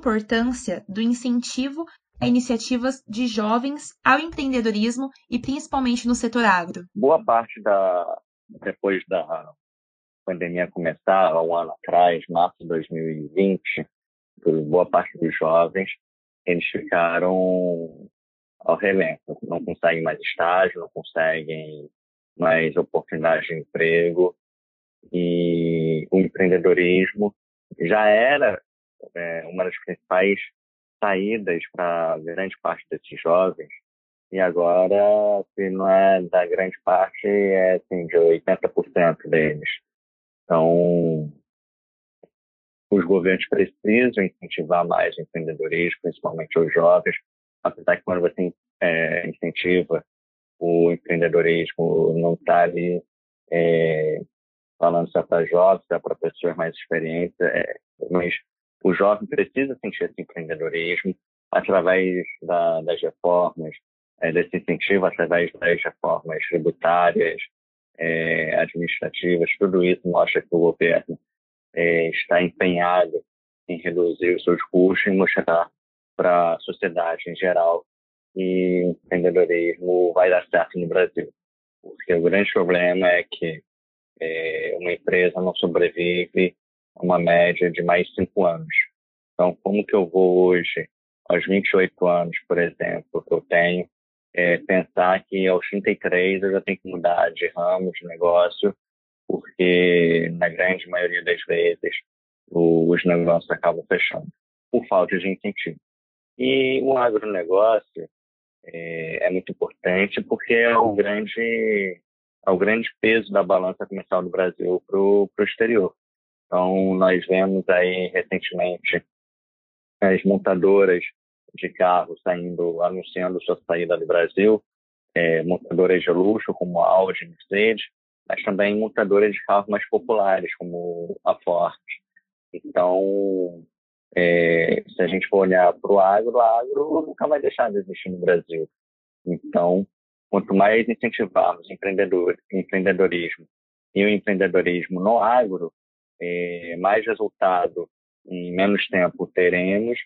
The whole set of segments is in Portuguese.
importância do incentivo a iniciativas de jovens ao empreendedorismo e principalmente no setor agro? Boa parte da depois da pandemia começar, há um ano atrás, março de 2020, boa parte dos jovens, eles ficaram ao relento, não conseguem mais estágio, não conseguem mais oportunidades de emprego e o empreendedorismo já era é, uma das principais saídas para grande parte desses jovens e agora, se não é da grande parte, é assim, de 80% deles. Então, os governos precisam incentivar mais o empreendedorismo, principalmente os jovens, apesar que quando você é, incentiva o empreendedorismo, não está ali é, falando só para jovens, só para pessoas mais experientes, é, mas o jovem precisa sentir esse empreendedorismo através da, das reformas, é, desse incentivo, através das reformas tributárias, é, administrativas, tudo isso mostra que o governo é, está empenhado em reduzir os seus custos e mostrar para a sociedade em geral que o empreendedorismo vai dar certo no Brasil. Porque o grande problema é que é, uma empresa não sobrevive uma média de mais cinco anos. Então, como que eu vou hoje, aos 28 anos, por exemplo, que eu tenho, é, pensar que aos 33 eu já tenho que mudar de ramo de negócio, porque na grande maioria das vezes os negócios acabam fechando por falta de incentivo. E o agronegócio é, é muito importante porque é o grande é o grande peso da balança comercial do Brasil para o exterior. Então, nós vemos aí recentemente as montadoras de carros saindo, anunciando sua saída do Brasil, é, montadoras de luxo como a Audi, Mercedes, mas também montadoras de carros mais populares como a Ford. Então, é, se a gente for olhar para o agro, o agro nunca vai deixar de existir no Brasil. Então, quanto mais incentivarmos empreendedor, empreendedorismo e o empreendedorismo no agro, é, mais resultado em menos tempo teremos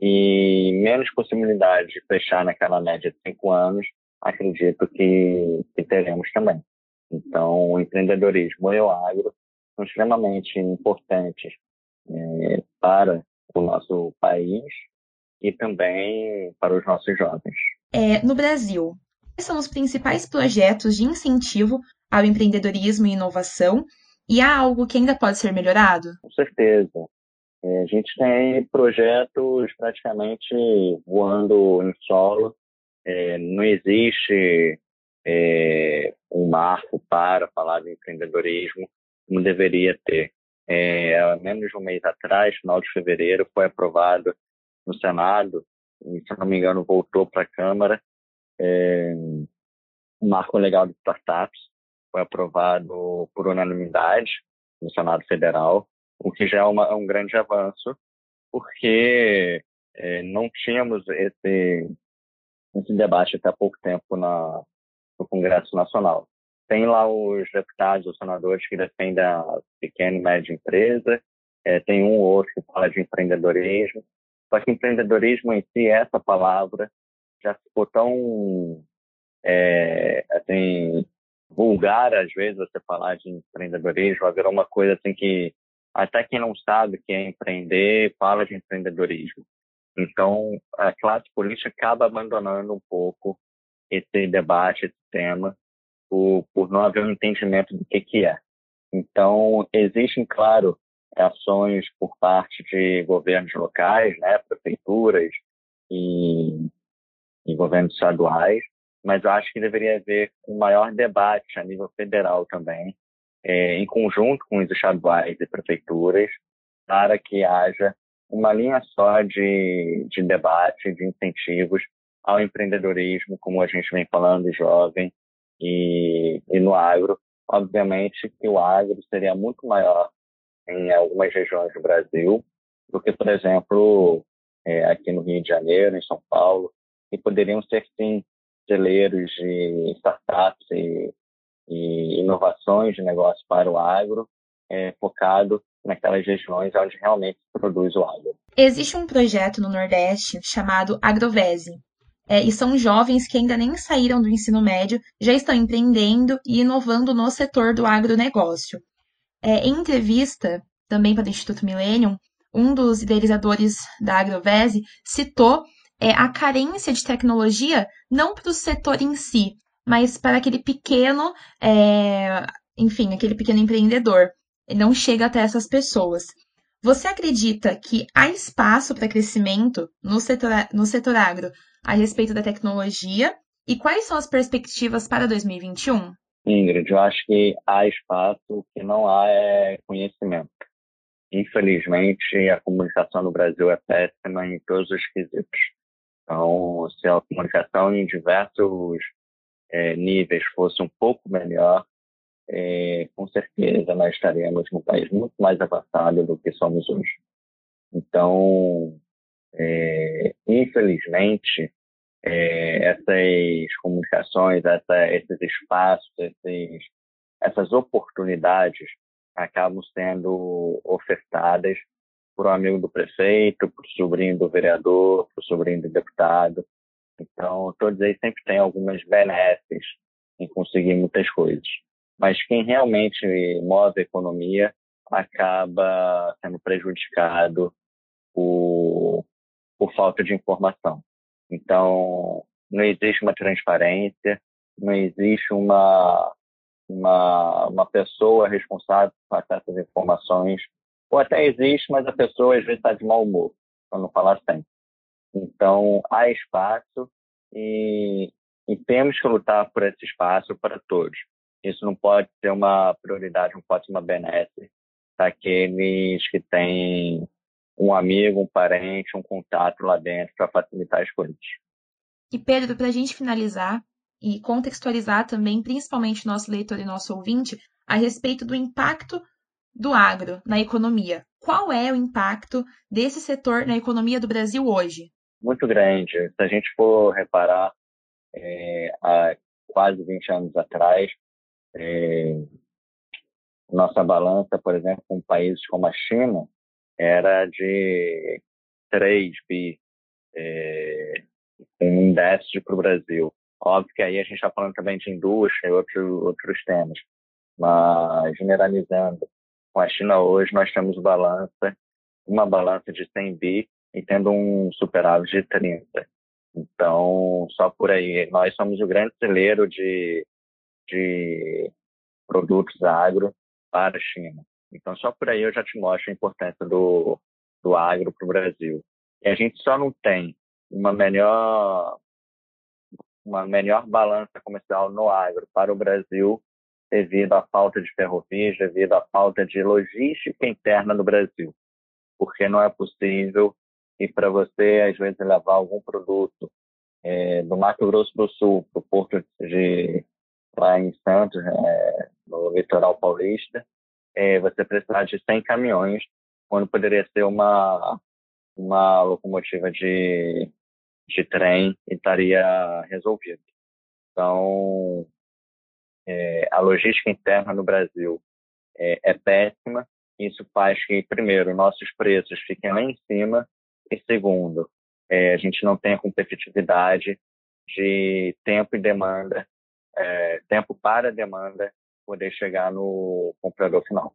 e menos possibilidade de fechar naquela média de cinco anos, acredito que, que teremos também. Então, o empreendedorismo e o agro são extremamente importantes é, para o nosso país e também para os nossos jovens. É, no Brasil, quais são os principais projetos de incentivo ao empreendedorismo e inovação? E há algo que ainda pode ser melhorado? Com certeza. É, a gente tem projetos praticamente voando em solo. É, não existe é, um marco para falar de empreendedorismo como deveria ter. É, há menos de um mês atrás, final de fevereiro, foi aprovado no Senado, e, se não me engano, voltou para a Câmara, é, o marco legal de startups, foi aprovado por unanimidade no Senado Federal, o que já é uma, um grande avanço, porque é, não tínhamos esse, esse debate até há pouco tempo na, no Congresso Nacional. Tem lá os deputados, os senadores que defendem a pequena e média empresa, é, tem um ou outro que fala de empreendedorismo, só que empreendedorismo em si, essa palavra, já ficou tão é, assim, vulgar, às vezes, você falar de empreendedorismo, virou uma coisa assim que até quem não sabe o que é empreender fala de empreendedorismo. Então, a classe política acaba abandonando um pouco esse debate, esse tema, por, por não haver um entendimento do que, que é. Então, existem, claro, ações por parte de governos locais, né, prefeituras e, e governos estaduais, mas eu acho que deveria haver um maior debate a nível federal também é, em conjunto com os estaduais e prefeituras, para que haja uma linha só de, de debate, de incentivos ao empreendedorismo, como a gente vem falando, jovem e, e no agro. Obviamente que o agro seria muito maior em algumas regiões do Brasil do que, por exemplo, é, aqui no Rio de Janeiro, em São Paulo, e poderiam ser, sim, celeiros de startups e e inovações de negócio para o agro, é, focado naquelas regiões onde realmente se produz o agro. Existe um projeto no Nordeste chamado Agrovese, é, e são jovens que ainda nem saíram do ensino médio, já estão empreendendo e inovando no setor do agronegócio. É, em entrevista, também para o Instituto Millennium, um dos idealizadores da Agrovese citou é, a carência de tecnologia não para o setor em si, mas para aquele pequeno, é, enfim, aquele pequeno empreendedor. Ele não chega até essas pessoas. Você acredita que há espaço para crescimento no setor, no setor agro a respeito da tecnologia e quais são as perspectivas para 2021? Ingrid, eu acho que há espaço, o que não há é conhecimento. Infelizmente, a comunicação no Brasil é péssima em todos os quesitos. Então, se a comunicação em diversos é, níveis fosse um pouco melhor, é, com certeza nós estaríamos num país muito mais avançado do que somos hoje. Então, é, infelizmente, é, essas comunicações, essa, esses espaços, esses, essas oportunidades acabam sendo ofertadas por um amigo do prefeito, por sobrinho do vereador, por sobrinho do deputado. Então, todos eles sempre têm algumas benesses em conseguir muitas coisas. Mas quem realmente move a economia acaba sendo prejudicado por, por falta de informação. Então, não existe uma transparência, não existe uma, uma, uma pessoa responsável por passar essas informações, ou até existe, mas a pessoa às vezes está de mau humor, para não falar sempre. Então, há espaço e, e temos que lutar por esse espaço para todos. Isso não pode ser uma prioridade, não pode ser uma benesse daqueles que têm um amigo, um parente, um contato lá dentro para facilitar as coisas. E Pedro, para a gente finalizar e contextualizar também, principalmente nosso leitor e nosso ouvinte, a respeito do impacto do agro na economia. Qual é o impacto desse setor na economia do Brasil hoje? Muito grande. Se a gente for reparar, é, há quase 20 anos atrás, é, nossa balança, por exemplo, com países como a China, era de 3 bi, é, um déficit para o Brasil. Óbvio que aí a gente está falando também de indústria e outro, outros temas, mas generalizando, com a China hoje nós temos balança, uma balança de 100 bi e tendo um superávit de 30. Então, só por aí, nós somos o grande celeiro de, de produtos agro para a China. Então, só por aí eu já te mostro a importância do, do agro para o Brasil. E a gente só não tem uma melhor, uma melhor balança comercial no agro para o Brasil devido à falta de ferrovias, devido à falta de logística interna no Brasil. Porque não é possível e para você, às vezes, levar algum produto é, do Mato Grosso do Sul para o porto de lá em Santos, é, no litoral paulista, é, você precisar de 100 caminhões, quando poderia ser uma, uma locomotiva de, de trem e estaria resolvido. Então, é, a logística interna no Brasil é, é péssima. Isso faz que, primeiro, nossos preços fiquem lá em cima e, segundo, é, a gente não tenha competitividade de tempo e demanda, é, tempo para demanda poder chegar no comprador final.